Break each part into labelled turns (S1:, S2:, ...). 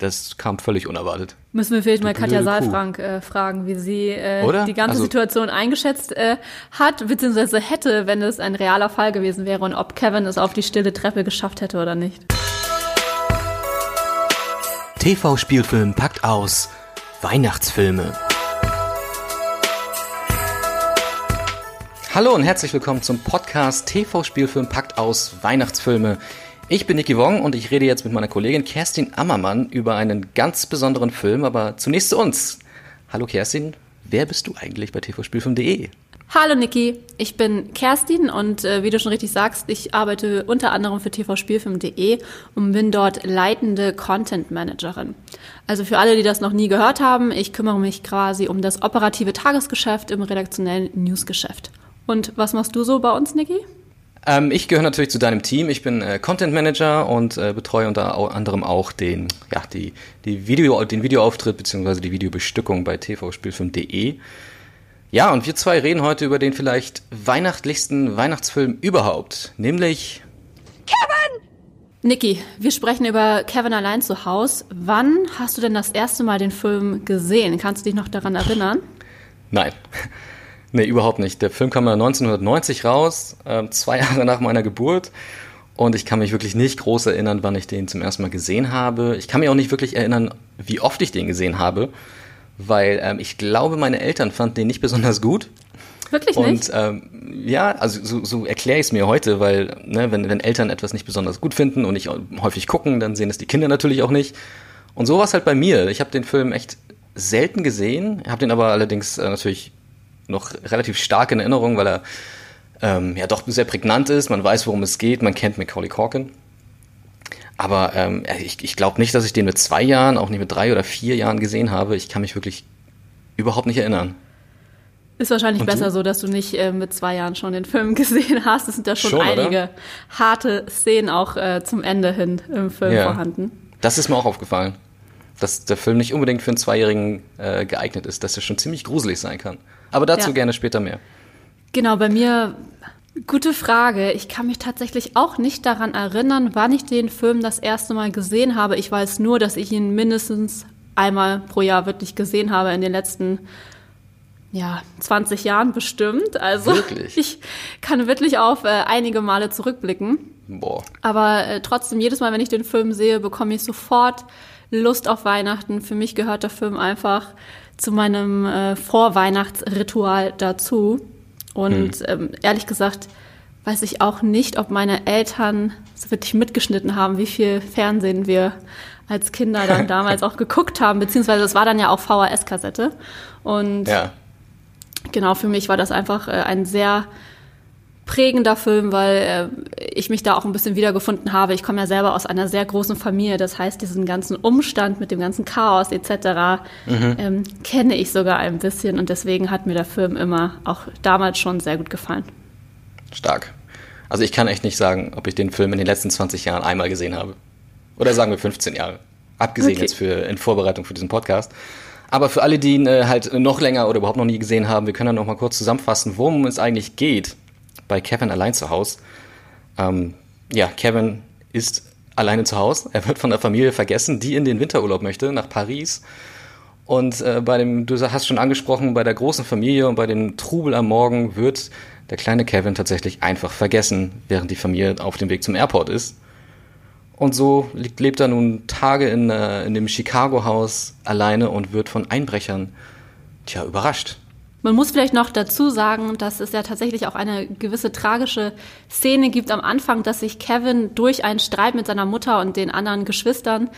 S1: Das kam völlig unerwartet.
S2: Müssen wir vielleicht mal Katja Saalfrank äh, fragen, wie sie äh, die ganze also, Situation eingeschätzt äh, hat, beziehungsweise hätte, wenn es ein realer Fall gewesen wäre und ob Kevin es auf die stille Treppe geschafft hätte oder nicht.
S1: TV-Spielfilm packt aus Weihnachtsfilme. Hallo und herzlich willkommen zum Podcast TV-Spielfilm packt aus Weihnachtsfilme. Ich bin Niki Wong und ich rede jetzt mit meiner Kollegin Kerstin Ammermann über einen ganz besonderen Film, aber zunächst zu uns. Hallo Kerstin, wer bist du eigentlich bei tvspielfilm.de?
S2: Hallo Niki, ich bin Kerstin und äh, wie du schon richtig sagst, ich arbeite unter anderem für tvspielfilm.de und bin dort leitende Content Managerin. Also für alle, die das noch nie gehört haben, ich kümmere mich quasi um das operative Tagesgeschäft im redaktionellen Newsgeschäft. Und was machst du so bei uns, Niki?
S1: Ähm, ich gehöre natürlich zu deinem Team. Ich bin äh, Content Manager und äh, betreue unter anderem auch den, ja, die, die Video, den Videoauftritt bzw. die Videobestückung bei tvspielfilm.de. Ja, und wir zwei reden heute über den vielleicht weihnachtlichsten Weihnachtsfilm überhaupt, nämlich
S2: Kevin! Niki, wir sprechen über Kevin allein zu Haus. Wann hast du denn das erste Mal den Film gesehen? Kannst du dich noch daran erinnern?
S1: Nein. Nee, überhaupt nicht. Der Film kam ja 1990 raus, äh, zwei Jahre nach meiner Geburt. Und ich kann mich wirklich nicht groß erinnern, wann ich den zum ersten Mal gesehen habe. Ich kann mich auch nicht wirklich erinnern, wie oft ich den gesehen habe, weil ähm, ich glaube, meine Eltern fanden den nicht besonders gut.
S2: Wirklich nicht?
S1: Und ähm, ja, also so, so erkläre ich es mir heute, weil ne, wenn, wenn Eltern etwas nicht besonders gut finden und nicht häufig gucken, dann sehen es die Kinder natürlich auch nicht. Und so war es halt bei mir. Ich habe den Film echt selten gesehen, habe den aber allerdings äh, natürlich noch relativ stark in Erinnerung, weil er ähm, ja doch sehr prägnant ist. Man weiß, worum es geht. Man kennt Macaulay Corkin. Aber ähm, ich, ich glaube nicht, dass ich den mit zwei Jahren, auch nicht mit drei oder vier Jahren gesehen habe. Ich kann mich wirklich überhaupt nicht erinnern.
S2: Ist wahrscheinlich Und besser du? so, dass du nicht äh, mit zwei Jahren schon den Film gesehen hast. Es sind da schon, schon einige oder? harte Szenen auch äh, zum Ende hin im Film ja. vorhanden.
S1: Das ist mir auch aufgefallen. Dass der Film nicht unbedingt für einen Zweijährigen äh, geeignet ist, dass er schon ziemlich gruselig sein kann. Aber dazu ja. gerne später mehr.
S2: Genau, bei mir Gute Frage. Ich kann mich tatsächlich auch nicht daran erinnern, wann ich den Film das erste Mal gesehen habe. Ich weiß nur, dass ich ihn mindestens einmal pro Jahr wirklich gesehen habe in den letzten ja, 20 Jahren bestimmt. Also wirklich? ich kann wirklich auf äh, einige Male zurückblicken. Boah. Aber äh, trotzdem, jedes Mal, wenn ich den Film sehe, bekomme ich sofort Lust auf Weihnachten. Für mich gehört der Film einfach zu meinem äh, Vorweihnachtsritual dazu. Und mhm. ähm, ehrlich gesagt weiß ich auch nicht, ob meine Eltern so wirklich mitgeschnitten haben, wie viel Fernsehen wir als Kinder dann damals auch geguckt haben, beziehungsweise es war dann ja auch VHS-Kassette. Und ja. genau, für mich war das einfach äh, ein sehr prägender Film, weil äh, ich mich da auch ein bisschen wiedergefunden habe. Ich komme ja selber aus einer sehr großen Familie, das heißt, diesen ganzen Umstand mit dem ganzen Chaos etc. Mhm. Ähm, kenne ich sogar ein bisschen und deswegen hat mir der Film immer auch damals schon sehr gut gefallen.
S1: Stark. Also ich kann echt nicht sagen, ob ich den Film in den letzten 20 Jahren einmal gesehen habe. Oder sagen wir 15 Jahre. Abgesehen okay. jetzt für in Vorbereitung für diesen Podcast. Aber für alle, die ihn äh, halt noch länger oder überhaupt noch nie gesehen haben, wir können dann noch mal kurz zusammenfassen, worum es eigentlich geht bei Kevin allein zu Hause. Ähm, ja, Kevin ist alleine zu Hause. Er wird von der Familie vergessen, die in den Winterurlaub möchte, nach Paris. Und äh, bei dem, du hast schon angesprochen, bei der großen Familie und bei dem Trubel am Morgen wird der kleine Kevin tatsächlich einfach vergessen, während die Familie auf dem Weg zum Airport ist. Und so lebt er nun Tage in, äh, in dem Chicago-Haus alleine und wird von Einbrechern, tja, überrascht.
S2: Man muss vielleicht noch dazu sagen, dass es ja tatsächlich auch eine gewisse tragische Szene gibt am Anfang, dass sich Kevin durch einen Streit mit seiner Mutter und den anderen Geschwistern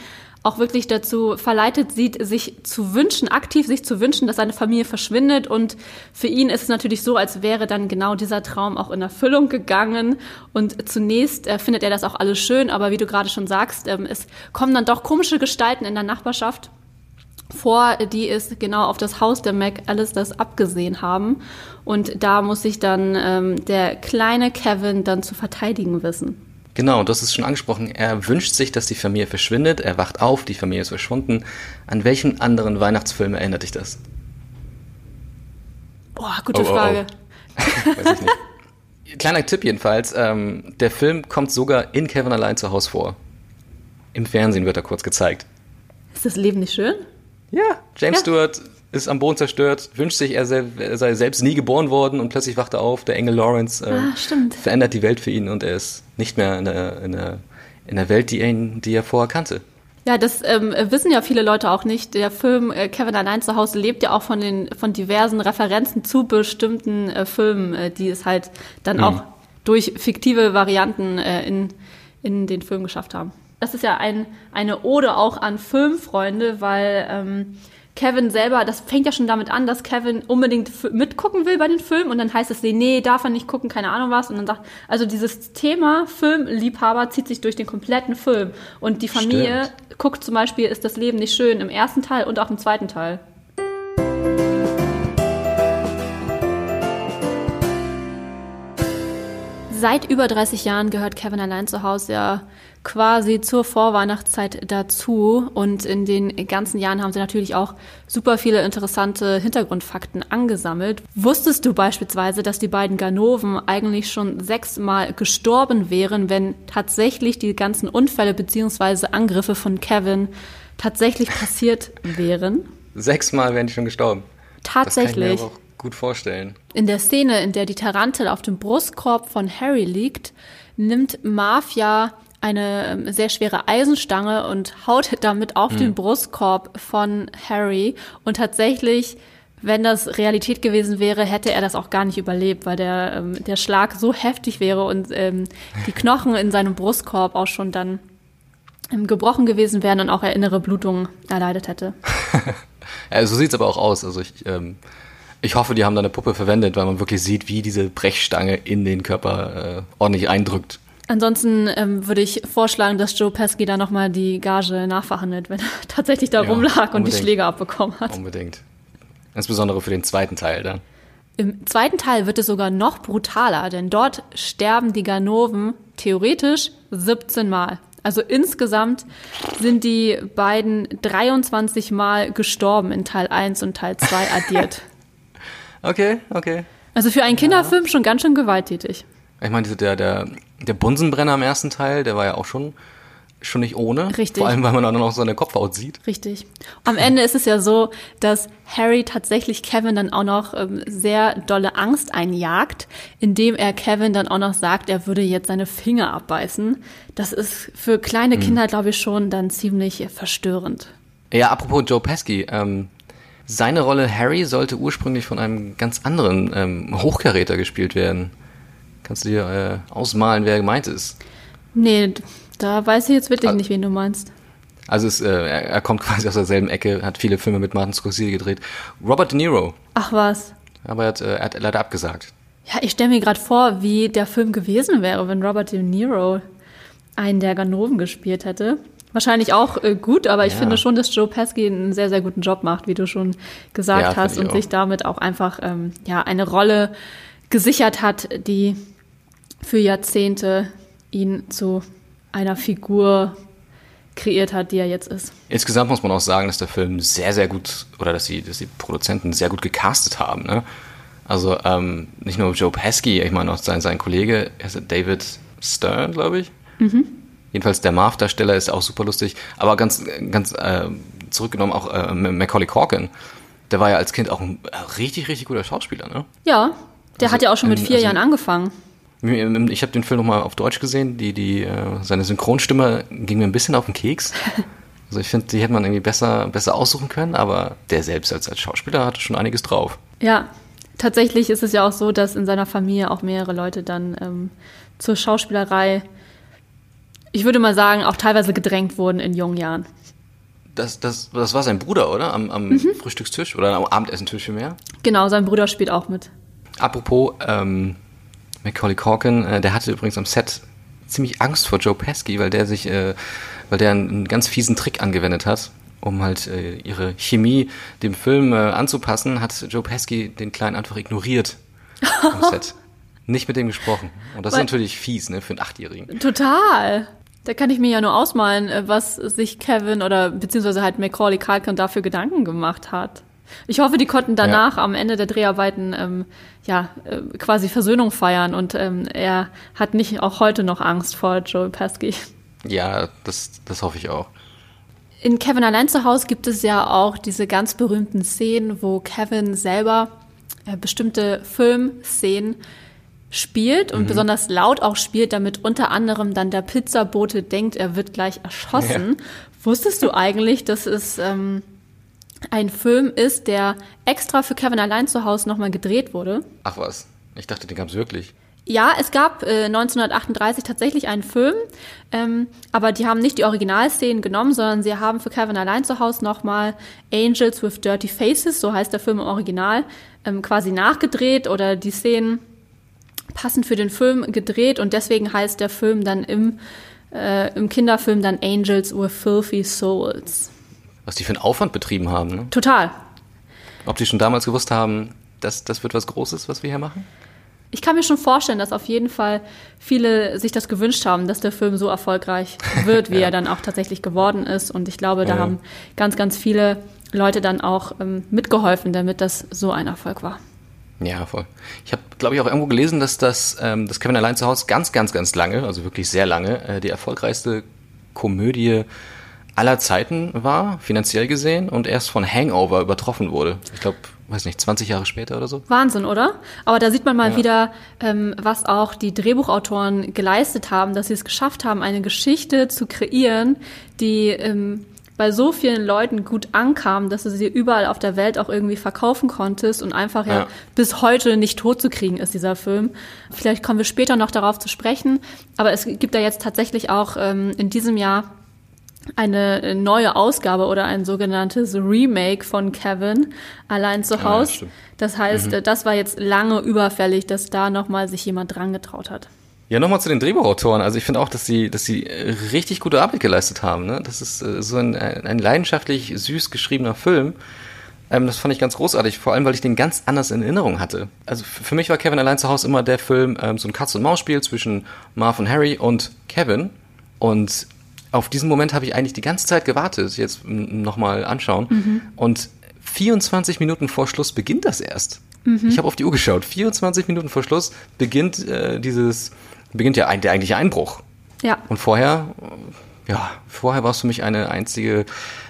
S2: auch wirklich dazu verleitet sieht, sich zu wünschen, aktiv sich zu wünschen, dass seine Familie verschwindet. Und für ihn ist es natürlich so, als wäre dann genau dieser Traum auch in Erfüllung gegangen. Und zunächst äh, findet er das auch alles schön, aber wie du gerade schon sagst, ähm, es kommen dann doch komische Gestalten in der Nachbarschaft vor, die es genau auf das Haus der Mac das abgesehen haben. Und da muss sich dann ähm, der kleine Kevin dann zu verteidigen wissen.
S1: Genau, das ist schon angesprochen. Er wünscht sich, dass die Familie verschwindet. Er wacht auf, die Familie ist verschwunden. An welchen anderen Weihnachtsfilm erinnert dich das?
S2: Boah, gute oh, oh, Frage. Oh. Weiß
S1: ich nicht. Kleiner Tipp jedenfalls, ähm, der Film kommt sogar in Kevin allein zu Hause vor. Im Fernsehen wird er kurz gezeigt.
S2: Ist das Leben nicht schön?
S1: Ja, James
S2: Ja.
S1: Stewart ist am Boden zerstört, wünscht sich, er, er sei selbst nie geboren worden und plötzlich wacht er auf. Der Engel Lawrence äh,
S2: Ah,
S1: verändert die Welt für ihn und er ist nicht mehr in der, in der, in der Welt, die er, die er vorher kannte.
S2: Ja, das ähm, wissen ja viele Leute auch nicht. Der Film äh, Kevin allein zu Hause lebt ja auch von den von diversen Referenzen zu bestimmten äh, Filmen, äh, die es halt dann
S1: Mhm.
S2: auch durch fiktive Varianten äh, in, in den Film geschafft haben. Das ist ja ein, eine Ode auch an Filmfreunde, weil ähm, Kevin selber, das fängt ja schon damit an, dass Kevin unbedingt mitgucken will bei den Filmen und dann heißt es, nee, nee, darf er nicht gucken, keine Ahnung was. Und dann sagt, also dieses Thema Filmliebhaber zieht sich durch den kompletten Film. Und die Familie
S1: Stimmt.
S2: guckt zum Beispiel, ist das Leben nicht schön im ersten Teil und auch im zweiten Teil. Seit über 30 Jahren gehört Kevin allein zu Hause ja quasi zur Vorweihnachtszeit dazu. Und in den ganzen Jahren haben sie natürlich auch super viele interessante Hintergrundfakten angesammelt. Wusstest du beispielsweise, dass die beiden Ganoven eigentlich schon sechsmal gestorben wären, wenn tatsächlich die ganzen Unfälle beziehungsweise Angriffe von Kevin tatsächlich passiert wären?
S1: Sechsmal wären die schon gestorben.
S2: Tatsächlich.
S1: Gut vorstellen.
S2: In der Szene, in der die Tarantel auf dem Brustkorb von Harry liegt, nimmt Marv ja eine ähm, sehr schwere Eisenstange und haut damit auf den Brustkorb von Harry. Und tatsächlich, wenn das Realität gewesen wäre, hätte er das auch gar nicht überlebt, weil der, ähm, der Schlag so heftig wäre und ähm, die Knochen in seinem Brustkorb auch schon dann ähm, gebrochen gewesen wären und auch er innere Blutungen erleidet hätte.
S1: Ja, so sieht's aber auch aus. Also ich, ähm, ich hoffe, die haben da eine Puppe verwendet, weil man wirklich sieht, wie diese Brechstange in den Körper äh, ordentlich eindrückt.
S2: Ansonsten ähm, würde ich vorschlagen, dass Joe Pesky da nochmal die Gage nachverhandelt, wenn er tatsächlich da
S1: Ja,
S2: rumlag und die. Schläge abbekommen hat.
S1: Unbedingt. Insbesondere für den zweiten Teil dann.
S2: Im zweiten Teil wird es sogar noch brutaler, denn dort sterben die Ganoven theoretisch 17 Mal. Also insgesamt sind die beiden 23 Mal gestorben in Teil 1 und Teil 2 addiert.
S1: Okay, okay.
S2: Also für einen Kinderfilm schon ganz schön gewalttätig.
S1: Ich meine, der, der, der Bunsenbrenner im ersten Teil, der war ja auch schon, schon nicht ohne.
S2: Richtig.
S1: Vor allem, weil man dann auch seine Kopfhaut sieht.
S2: Richtig. Am Ende ist es ja so, dass Harry tatsächlich Kevin dann auch noch ähm, sehr dolle Angst einjagt, indem er Kevin dann auch noch sagt, er würde jetzt seine Finger abbeißen. Das ist für kleine Kinder, glaube ich, schon dann ziemlich verstörend.
S1: Ja, apropos Joe Pesky, ähm, seine Rolle Harry sollte ursprünglich von einem ganz anderen ähm, Hochkaräter gespielt werden. Kannst du dir äh, ausmalen, wer gemeint ist?
S2: Nee, da weiß ich jetzt wirklich
S1: Ah.
S2: nicht, wen du meinst.
S1: Also es, äh, er, er kommt quasi aus derselben Ecke, hat viele Filme mit Martin Scorsese gedreht. Robert De Niro,
S2: Ach was.
S1: aber er hat, äh, er hat leider abgesagt.
S2: Ja, ich stelle mir gerade vor, wie der Film gewesen wäre, wenn Robert De Niro einen der Ganoven gespielt hätte. Wahrscheinlich auch äh, gut, aber ich
S1: Ja.
S2: finde schon, dass Joe Pesky einen sehr, sehr guten Job macht, wie du schon gesagt
S1: Ja,
S2: hast, und
S1: auch.
S2: sich damit auch einfach ähm, ja, eine Rolle gesichert hat, die für Jahrzehnte ihn zu einer Figur kreiert hat, die er jetzt ist.
S1: Insgesamt muss man auch sagen, dass der Film sehr, sehr gut, oder dass die, dass die Produzenten sehr gut gecastet haben. Ne? Also ähm, nicht nur Joe Pesky, ich meine auch sein, sein Kollege, David Stern, glaube ich. Jedenfalls der Marv-Darsteller ist auch super lustig. Aber ganz, ganz äh, zurückgenommen auch äh, Macaulay Corkin. Der war ja als Kind auch ein äh, richtig, richtig guter Schauspieler. Ne?
S2: Ja, der
S1: Also
S2: hat ja auch schon mit
S1: ein-
S2: vier
S1: also-
S2: Jahren angefangen.
S1: Ich habe den Film nochmal auf Deutsch gesehen. Die, die, äh, seine Synchronstimme ging mir ein bisschen auf den Keks. Also ich finde, die hätte man irgendwie besser, besser aussuchen können, aber der selbst als, als Schauspieler hatte schon einiges drauf.
S2: Ja, tatsächlich ist es ja auch so, dass in seiner Familie auch mehrere Leute dann ähm, zur Schauspielerei, ich würde mal sagen, auch teilweise gedrängt wurden in jungen Jahren.
S1: Das, das, das war sein Bruder, oder? Am, am Frühstückstisch oder am Abendessentisch vielmehr.
S2: Genau, sein Bruder spielt auch mit.
S1: Apropos ähm, Macaulay Corkin, äh, der hatte übrigens am Set ziemlich Angst vor Joe Pesky, weil der sich, äh, weil der einen, einen ganz fiesen Trick angewendet hat, um halt äh, ihre Chemie dem Film äh, anzupassen, hat Joe Pesky den Kleinen einfach ignoriert am Set. Nicht mit dem gesprochen. Und das ist
S2: Weil-
S1: natürlich fies, ne, für einen Achtjährigen.
S2: Total. Da kann ich mir ja nur ausmalen, äh, was sich Kevin oder beziehungsweise halt Macaulay Culkin dafür Gedanken gemacht hat. Ich hoffe, die konnten danach am Ende der Dreharbeiten ähm, ja äh, quasi Versöhnung feiern und ähm, er hat nicht auch heute noch Angst vor Joel Pesky.
S1: Ja, das, das hoffe ich auch.
S2: In Kevin allein zu Hause gibt es ja auch diese ganz berühmten Szenen, wo Kevin selber äh, bestimmte Filmszenen spielt und mhm. besonders laut auch spielt, damit unter anderem dann der Pizzabote denkt, er wird gleich erschossen. Ja. Wusstest du eigentlich, dass es ähm, ein Film ist, der extra für Kevin allein zu Hause nochmal gedreht wurde?
S1: Ach was, ich dachte, den gab es wirklich.
S2: Ja, es gab äh, 1938 tatsächlich einen Film, ähm, aber die haben nicht die Originalszenen genommen, sondern sie haben für Kevin allein zu Hause nochmal Angels with Dirty Faces, so heißt der Film im Original, ähm, quasi nachgedreht oder die Szenen passend für den Film gedreht und deswegen heißt der Film dann im, äh, im Kinderfilm dann Angels with Filthy Souls.
S1: Was die für einen Aufwand betrieben haben, ne?
S2: Total.
S1: Ob die schon damals gewusst haben, dass das wird was Großes, was wir hier machen?
S2: ich kann mir schon vorstellen, dass auf jeden Fall viele sich das gewünscht haben, dass der Film so erfolgreich wird, wie ja. er dann auch tatsächlich geworden ist. Und ich glaube, da ja. haben ganz, ganz viele Leute dann auch ähm, mitgeholfen, damit das so ein Erfolg war.
S1: Ja, voll. Ich habe, glaube ich, auch irgendwo gelesen, dass das, ähm, das Kevin allein zu Hause ganz, ganz, ganz lange, also wirklich sehr lange, äh, die erfolgreichste Komödie aller Zeiten war, finanziell gesehen, und erst von Hangover übertroffen wurde. Ich glaube, weiß nicht, 20 Jahre später oder so.
S2: Wahnsinn, oder? Aber da sieht man mal ja. wieder, ähm, was auch die Drehbuchautoren geleistet haben, dass sie es geschafft haben, eine Geschichte zu kreieren, die ähm, bei so vielen Leuten gut ankam, dass du sie überall auf der Welt auch irgendwie verkaufen konntest und einfach ja, ja bis heute nicht tot zu kriegen ist, dieser Film. Vielleicht kommen wir später noch darauf zu sprechen, aber es gibt da jetzt tatsächlich auch ähm, in diesem Jahr eine neue Ausgabe oder ein sogenanntes Remake von Kevin allein zu Hause. Ja, das heißt, mhm. das war jetzt lange überfällig, dass da nochmal sich jemand dran getraut hat.
S1: Ja, nochmal zu den Drehbuchautoren. Also ich finde auch, dass sie, dass sie richtig gute Arbeit geleistet haben. Ne? Das ist äh, so ein, ein leidenschaftlich süß geschriebener Film. Ähm, das fand ich ganz großartig, vor allem, weil ich den ganz anders in Erinnerung hatte. Also für mich war Kevin allein zu Hause immer der Film, ähm, so ein Katz-und-Maus-Spiel zwischen Marv und Harry und Kevin. Und auf diesen Moment habe ich eigentlich die ganze Zeit gewartet, jetzt nochmal anschauen. Mhm. Und 24 Minuten vor Schluss beginnt das erst. Mhm. Ich habe auf die Uhr geschaut. 24 Minuten vor Schluss beginnt äh, dieses, beginnt ja der eigentliche Einbruch.
S2: Ja.
S1: Und vorher, ja, vorher war es für mich eine einzige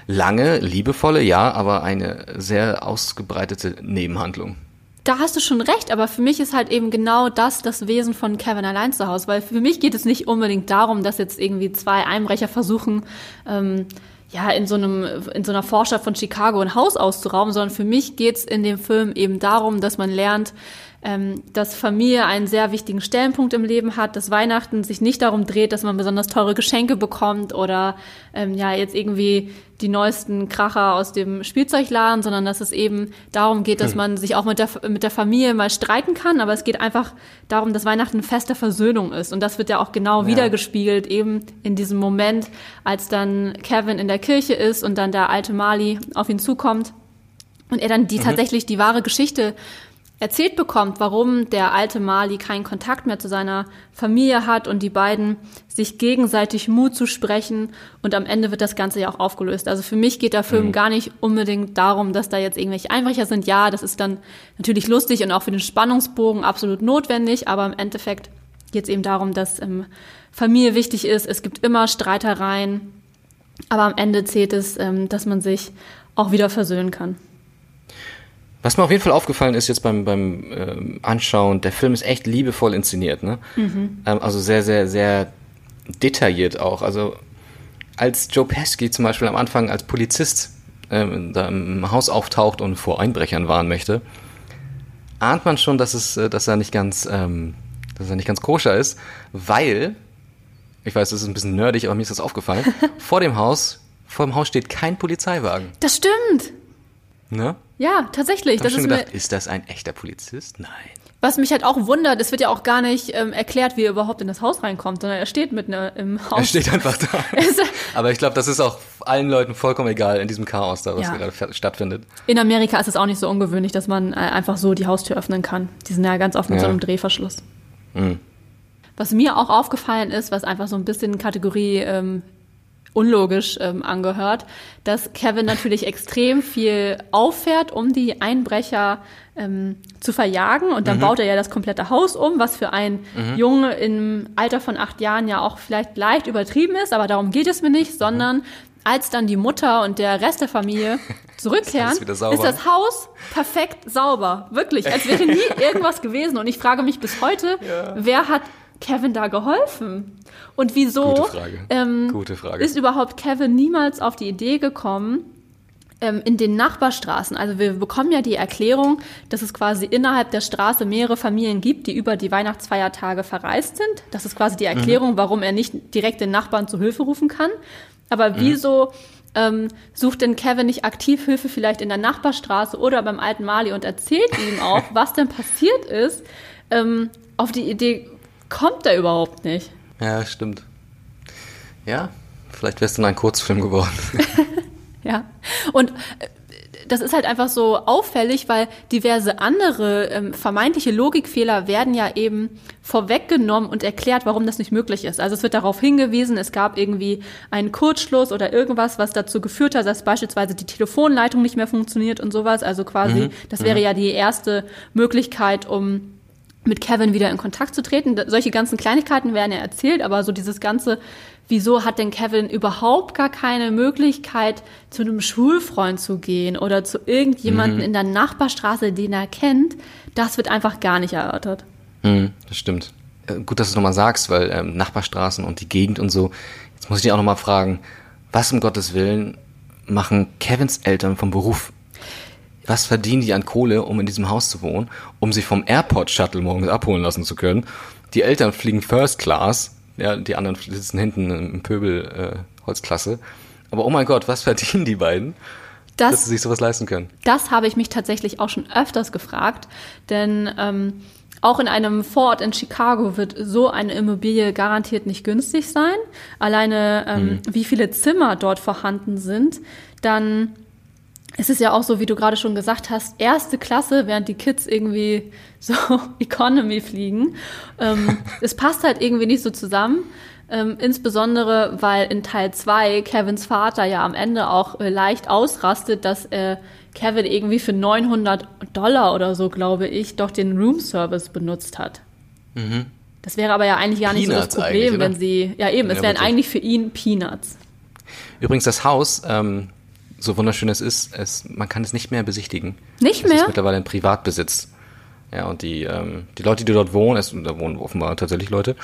S1: lange, liebevolle, ja, aber eine sehr ausgebreitete Nebenhandlung
S2: da hast du schon recht, aber für mich ist halt eben genau das das Wesen von Kevin allein zu Hause, weil für mich geht es nicht unbedingt darum, dass jetzt irgendwie zwei Einbrecher versuchen, ähm, ja, in so einem, in so einer Vorstadt von Chicago ein Haus auszurauben, sondern für mich geht's in dem Film eben darum, dass man lernt, ähm, dass Familie einen sehr wichtigen Stellenpunkt im Leben hat, dass Weihnachten sich nicht darum dreht, dass man besonders teure Geschenke bekommt oder ähm, ja jetzt irgendwie die neuesten Kracher aus dem Spielzeugladen, sondern dass es eben darum geht, dass hm. man sich auch mit der, mit der Familie mal streiten kann, aber es geht einfach darum, dass Weihnachten ein Fest der Versöhnung ist. Und das wird ja auch genau ja. wiedergespiegelt, eben in diesem Moment, als dann Kevin in der Kirche ist und dann der alte Mali auf ihn zukommt und er dann die mhm. tatsächlich die wahre Geschichte erzählt bekommt, warum der alte Mali keinen Kontakt mehr zu seiner Familie hat und die beiden sich gegenseitig Mut zu sprechen und am Ende wird das Ganze ja auch aufgelöst. Also für mich geht der Film mhm. gar nicht unbedingt darum, dass da jetzt irgendwelche Einbrecher sind. Ja, das ist dann natürlich lustig und auch für den Spannungsbogen absolut notwendig, aber im Endeffekt geht es eben darum, dass ähm, Familie wichtig ist. Es gibt immer Streitereien, aber am Ende zählt es, ähm, dass man sich auch wieder versöhnen kann.
S1: Was mir auf jeden Fall aufgefallen ist jetzt beim, beim ähm, Anschauen, der Film ist echt liebevoll inszeniert, ne? Mhm. Ähm, also sehr, sehr, sehr detailliert auch. Also als Joe Pesky zum Beispiel am Anfang als Polizist ähm, da im Haus auftaucht und vor Einbrechern warnen möchte, ahnt man schon, dass es, äh, dass er nicht ganz, ähm, dass er nicht ganz koscher ist, weil, ich weiß, das ist ein bisschen nerdig, aber mir ist das aufgefallen, vor dem Haus, vor dem Haus steht kein Polizeiwagen.
S2: Das stimmt.
S1: Ne?
S2: Ja, tatsächlich.
S1: Das ist, gedacht, ist das ein echter Polizist? Nein.
S2: Was mich halt auch wundert, es wird ja auch gar nicht ähm, erklärt, wie er überhaupt in das Haus reinkommt, sondern er steht mitten äh, im Haus.
S1: Er steht einfach da. Aber ich glaube, das ist auch allen Leuten vollkommen egal in diesem Chaos da, was ja. gerade stattfindet.
S2: In Amerika ist es auch nicht so ungewöhnlich, dass man äh, einfach so die Haustür öffnen kann. Die sind ja ganz oft mit ja. so einem Drehverschluss. Mhm. Was mir auch aufgefallen ist, was einfach so ein bisschen Kategorie ähm, unlogisch ähm, angehört, dass Kevin natürlich extrem viel auffährt, um die Einbrecher ähm, zu verjagen. Und dann mhm. baut er ja das komplette Haus um, was für einen mhm. Junge im Alter von acht Jahren ja auch vielleicht leicht übertrieben ist, aber darum geht es mir nicht, sondern mhm. als dann die Mutter und der Rest der Familie zurückkehren, ist, ist, das Haus perfekt sauber. Wirklich, als wäre nie irgendwas gewesen. Und ich frage mich bis heute, ja. wer hat Kevin da geholfen? Und wieso
S1: Gute Frage. Ähm, Gute Frage.
S2: ist überhaupt Kevin niemals auf die Idee gekommen, ähm, in den Nachbarstraßen. Also wir bekommen ja die Erklärung, dass es quasi innerhalb der Straße mehrere Familien gibt, die über die Weihnachtsfeiertage verreist sind. Das ist quasi die mhm. Erklärung, mhm. warum er nicht direkt den Nachbarn zu Hilfe rufen kann. Aber mhm. wieso ähm, sucht denn Kevin nicht aktiv Hilfe vielleicht in der Nachbarstraße oder beim alten Mali und erzählt ihm auch, was denn passiert ist? Ähm, auf die Idee kommt er überhaupt nicht.
S1: Ja, stimmt. Ja, vielleicht wärst du ein Kurzfilm geworden.
S2: Ja. Und äh, das ist halt einfach so auffällig, weil diverse andere ähm, vermeintliche Logikfehler werden ja eben vorweggenommen und erklärt, warum das nicht möglich ist. Also es wird darauf hingewiesen, es gab irgendwie einen Kurzschluss oder irgendwas, was dazu geführt hat, dass beispielsweise die Telefonleitung nicht mehr funktioniert und sowas. Also quasi, mhm. das wäre mhm. ja die erste Möglichkeit, um mit Kevin wieder in Kontakt zu treten. Solche ganzen Kleinigkeiten werden ja erzählt, aber so dieses ganze wieso hat denn Kevin überhaupt gar keine Möglichkeit, zu einem Schulfreund zu gehen oder zu irgendjemanden mhm. in der Nachbarstraße, den er kennt? Das wird einfach gar nicht erörtert.
S1: Mhm, das stimmt. Äh, gut, dass du es nochmal sagst, weil ähm, Nachbarstraßen und die Gegend und so. Jetzt muss ich dich auch nochmal fragen, was um Gottes Willen machen Kevins Eltern vom Beruf? Was verdienen die an Kohle, um in diesem Haus zu wohnen, um sich vom Airport-Shuttle morgens abholen lassen zu können? Die Eltern fliegen First Class ja, die anderen sitzen hinten im Pöbel äh, Holzklasse. Aber oh mein Gott, was verdienen die beiden? Das, dass sie sich sowas leisten können.
S2: Das habe ich mich tatsächlich auch schon öfters gefragt, denn ähm, auch in einem Vorort in Chicago wird so eine Immobilie garantiert nicht günstig sein. Alleine ähm, hm. wie viele Zimmer dort vorhanden sind, dann es ist ja auch so, wie du gerade schon gesagt hast, erste Klasse, während die Kids irgendwie so Economy fliegen. Ähm, es passt halt irgendwie nicht so zusammen. Ähm, insbesondere, weil in Teil 2 Kevins Vater ja am Ende auch äh, leicht ausrastet, dass äh, Kevin irgendwie für 900 Dollar oder so, glaube ich, doch den Room Service benutzt hat. Mhm. Das wäre aber ja eigentlich gar nicht Peanuts so das Problem, wenn sie, ja eben, es wären eigentlich für ihn Peanuts.
S1: Übrigens, das Haus, ähm, so wunderschön es ist, es, man kann es nicht mehr besichtigen.
S2: Nicht mehr? Es
S1: ist mittlerweile ein Privatbesitz. Ja, und die, ähm, die Leute, die dort wohnen, es, da wohnen offenbar tatsächlich Leute,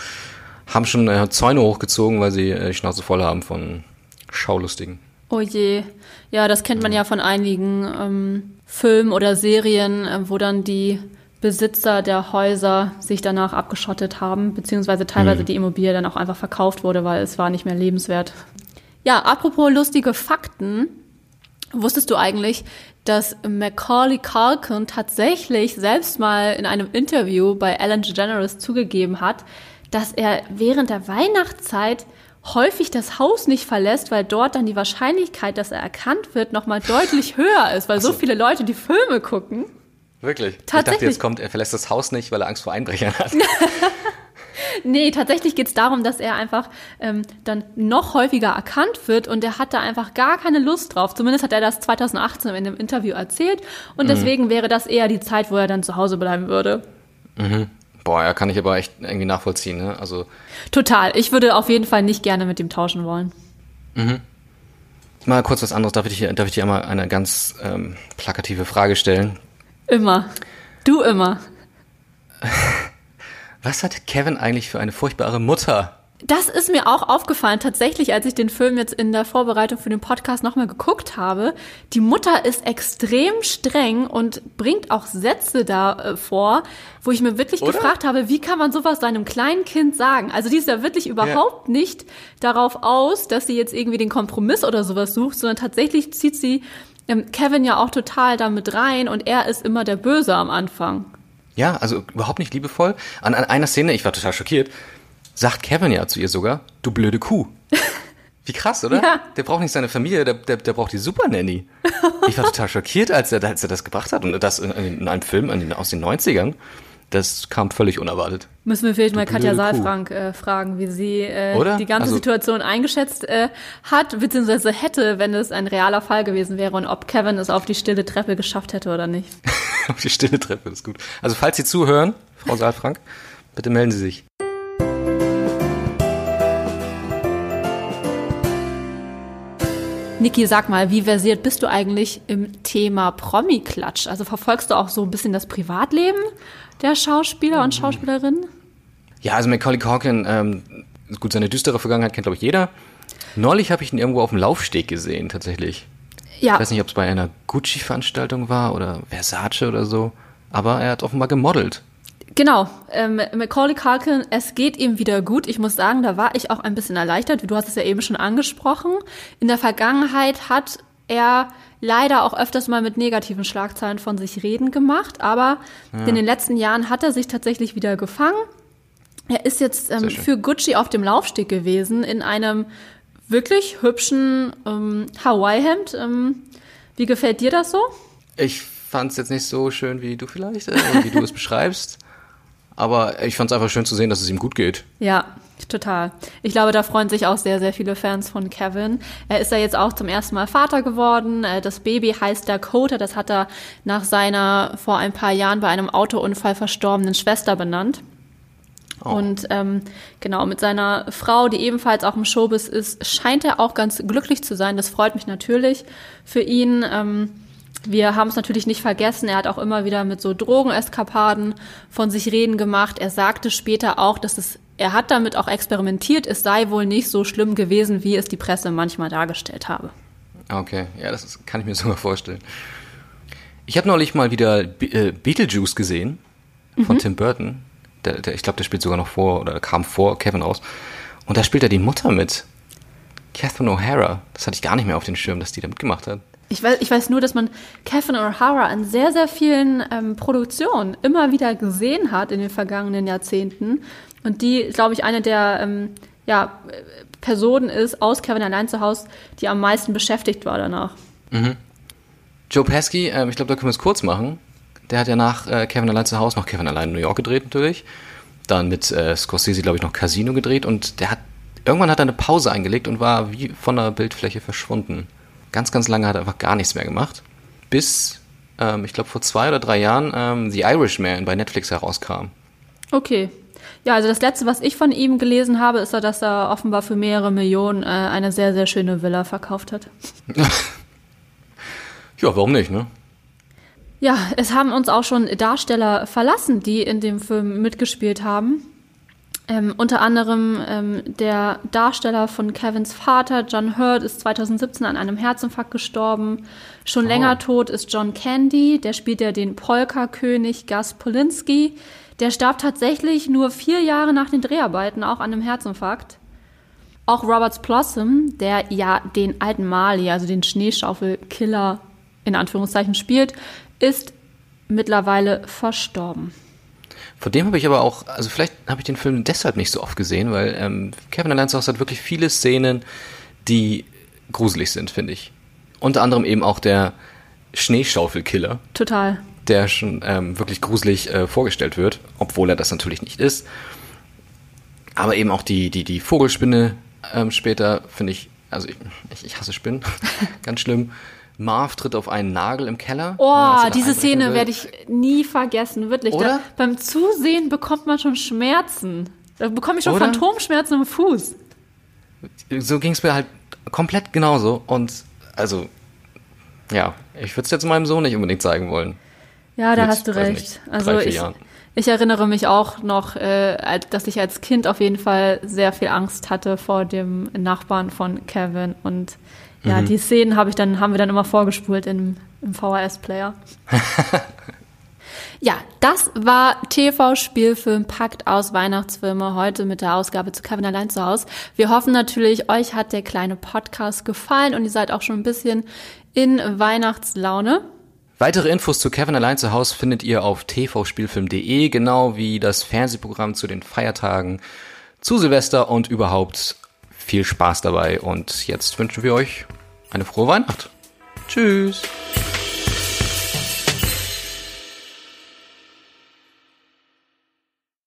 S1: haben schon äh, Zäune hochgezogen, weil sie äh, die Schnauze voll haben von Schaulustigen.
S2: Oh je. Ja, das kennt man ja von einigen ähm, Filmen oder Serien, äh, wo dann die Besitzer der Häuser sich danach abgeschottet haben, beziehungsweise teilweise mhm. die Immobilie dann auch einfach verkauft wurde, weil es war nicht mehr lebenswert. Ja, apropos lustige Fakten. Wusstest du eigentlich, dass Macaulay Culkin tatsächlich selbst mal in einem Interview bei Ellen DeGeneres zugegeben hat, dass er während der Weihnachtszeit häufig das Haus nicht verlässt, weil dort dann die Wahrscheinlichkeit, dass er erkannt wird, nochmal deutlich höher ist, weil so. so viele Leute die Filme gucken.
S1: Wirklich? Tatsächlich. Ich dachte, jetzt kommt, er verlässt das Haus nicht, weil er Angst vor Einbrechern hat.
S2: nee, tatsächlich geht es darum, dass er einfach ähm, dann noch häufiger erkannt wird und er hat da einfach gar keine Lust drauf. Zumindest hat er das 2018 in einem Interview erzählt und mhm. deswegen wäre das eher die Zeit, wo er dann zu Hause bleiben würde.
S1: Mhm. Boah, ja, kann ich aber echt irgendwie nachvollziehen, ne? Also.
S2: Total. Ich würde auf jeden Fall nicht gerne mit ihm tauschen wollen.
S1: Mhm. Mal kurz was anderes. Darf ich dir, darf ich dir einmal eine ganz ähm, plakative Frage stellen?
S2: Immer. Du immer.
S1: Was hat Kevin eigentlich für eine furchtbare Mutter?
S2: Das ist mir auch aufgefallen, tatsächlich, als ich den Film jetzt in der Vorbereitung für den Podcast nochmal geguckt habe. Die Mutter ist extrem streng und bringt auch Sätze da äh, vor, wo ich mir wirklich Oder? gefragt habe, wie kann man sowas seinem kleinen Kind sagen? Also die ist ja wirklich überhaupt ja. nicht darauf aus, dass sie jetzt irgendwie den Kompromiss oder sowas sucht, sondern tatsächlich zieht sie ähm, Kevin ja auch total damit rein und er ist immer der Böse am Anfang.
S1: Ja, also überhaupt nicht liebevoll. An, an einer Szene, ich war total schockiert, sagt Kevin ja zu ihr sogar, du blöde Kuh. Wie krass, oder? Ja. Der braucht nicht seine Familie, der, der, der braucht die Super Nanny. Ich war total schockiert, als er, als er das gebracht hat. Und das in, in einem Film aus den 90ern. Das kam völlig unerwartet.
S2: Müssen wir vielleicht
S1: Du
S2: mal Katja. Saalfrank äh, fragen, wie sie äh, die ganze
S1: Also-
S2: Situation eingeschätzt äh, hat, beziehungsweise hätte, wenn es ein realer Fall gewesen wäre und ob Kevin es auf die stille Treppe geschafft hätte oder nicht.
S1: Auf die stille Treppe, ist gut. Also falls Sie zuhören, Frau Saalfrank, bitte melden Sie sich.
S2: Niki, sag mal, wie versiert bist du eigentlich im Thema Promi-Klatsch? Also verfolgst du auch so ein bisschen das Privatleben der Schauspieler und Schauspielerinnen?
S1: Ja, also Macaulay Culkin, ähm, gut, seine düstere Vergangenheit kennt, glaube ich, jeder. Neulich habe ich ihn irgendwo auf dem Laufsteg gesehen, tatsächlich.
S2: Ja,
S1: Ich weiß nicht, ob es bei einer Gucci-Veranstaltung war oder Versace oder so. Aber er hat offenbar gemodelt.
S2: Genau, ähm, Macaulay Culkin, es geht ihm wieder gut. Ich muss sagen, da war ich auch ein bisschen erleichtert. Du hast es ja eben schon angesprochen. In der Vergangenheit hat er leider auch öfters mal mit negativen Schlagzeilen von sich reden gemacht, aber in den letzten Jahren hat er sich tatsächlich wieder gefangen. Er ist jetzt ähm, für Gucci auf dem Laufsteg gewesen in einem wirklich hübschen ähm, Hawaii-Hemd. Ähm, wie gefällt dir das so?
S1: Ich fand es jetzt nicht so schön wie du vielleicht, äh, wie du es beschreibst. Aber ich fand es einfach schön zu sehen, dass es ihm gut geht.
S2: Ja, total. Ich glaube, da freuen sich auch sehr, sehr viele Fans von Kevin. Er ist ja jetzt auch zum ersten Mal Vater geworden. Äh, Das Baby heißt Dakota. Das hat er nach seiner vor ein paar Jahren bei einem Autounfall verstorbenen Schwester benannt.
S1: Oh.
S2: Und ähm, genau, mit seiner Frau, die ebenfalls auch im Showbiz ist, scheint er auch ganz glücklich zu sein. Das freut mich natürlich für ihn. Ähm, wir haben es natürlich nicht vergessen. Er hat auch immer wieder mit so Drogeneskapaden von sich reden gemacht. Er sagte später auch, dass es, er hat damit auch experimentiert. Es sei wohl nicht so schlimm gewesen, wie es die Presse manchmal dargestellt habe.
S1: Okay, ja, das ist, kann ich mir sogar vorstellen. Ich habe neulich mal wieder Be äh, Beetlejuice gesehen von Tim Burton. Der, der, ich glaube, der spielt sogar noch vor oder kam vor Kevin raus. Und da spielt er die Mutter mit. Catherine O'Hara. Das hatte ich gar nicht mehr auf den Schirm, dass die da mitgemacht hat.
S2: Ich weiß, ich weiß nur, dass man Kevin O'Hara an sehr, sehr vielen ähm, Produktionen immer wieder gesehen hat in den vergangenen Jahrzehnten. Und die, glaube ich, eine der ähm, ja, äh, Personen ist aus Kevin allein zu Hause, die am meisten beschäftigt war danach.
S1: Joe Pesci, ähm, ich glaube, da können wir es kurz machen. Der hat ja nach äh, Kevin allein zu Hause noch Kevin allein in New York gedreht natürlich. Dann mit äh, Scorsese, glaube ich, noch Casino gedreht und der hat irgendwann hat er eine Pause eingelegt und war wie von der Bildfläche verschwunden. Ganz, ganz lange hat er einfach gar nichts mehr gemacht. Bis, ähm, ich glaube, vor zwei oder drei Jahren ähm, The Irishman bei Netflix herauskam.
S2: Okay. Ja, also das letzte, was ich von ihm gelesen habe, ist, ja, dass er offenbar für mehrere Millionen äh, eine sehr, sehr schöne Villa verkauft hat.
S1: Ja, warum nicht, ne?
S2: Ja, es haben uns auch schon Darsteller verlassen, die in dem Film mitgespielt haben. Ähm, unter anderem ähm, der Darsteller von Kevins Vater, John Hurt, ist 2017 an einem Herzinfarkt gestorben. Schon
S1: Oh.
S2: länger tot ist John Candy, der spielt ja den Polka-König Gus Polinski. Der starb tatsächlich nur vier Jahre nach den Dreharbeiten, auch an einem Herzinfarkt. Auch Roberts Blossom, der ja den alten Marley, also den Schneeschaufelkiller in Anführungszeichen spielt, ist mittlerweile verstorben.
S1: Von dem habe ich aber auch, also vielleicht habe ich den Film deshalb nicht so oft gesehen, weil ähm, Kevin Allein zu Hause hat wirklich viele Szenen, die gruselig sind, finde ich. Unter anderem eben auch der Schneeschaufelkiller,
S2: Total.
S1: der schon ähm, wirklich gruselig äh, vorgestellt wird, obwohl er das natürlich nicht ist. Aber eben auch die, die, die Vogelspinne ähm, später, finde ich, also ich, ich, ich hasse Spinnen, ganz schlimm. Marv tritt auf einen Nagel im Keller.
S2: Oh, diese Szene werde ich nie vergessen, wirklich. Da, beim Zusehen bekommt man schon Schmerzen. Da bekomme ich schon
S1: Oder?
S2: Phantomschmerzen im Fuß.
S1: so ging es mir halt komplett genauso. Und also, ja, ich würde es jetzt meinem Sohn nicht unbedingt zeigen wollen.
S2: Ja, da
S1: Mit,
S2: hast du recht.
S1: nicht,
S2: also
S1: drei,
S2: ich,
S1: Jahren.
S2: ich erinnere mich auch noch, äh, dass ich als Kind auf jeden Fall sehr viel Angst hatte vor dem Nachbarn von Kevin. Und ja,
S1: Mhm.
S2: die Szenen habe ich dann, haben wir dann immer vorgespult im, im VHS-Player. Ja, das war TV-Spielfilm Pakt aus Weihnachtsfilme heute mit der Ausgabe zu Kevin allein zu Hause. Wir hoffen natürlich, euch hat der kleine Podcast gefallen und ihr seid auch schon ein bisschen in Weihnachtslaune.
S1: Weitere Infos zu Kevin allein zu Hause findet ihr auf tvspielfilm.de, genau wie das Fernsehprogramm zu den Feiertagen, zu Silvester und überhaupt viel Spaß dabei. Und jetzt wünschen wir euch eine frohe Weihnacht. Tschüss.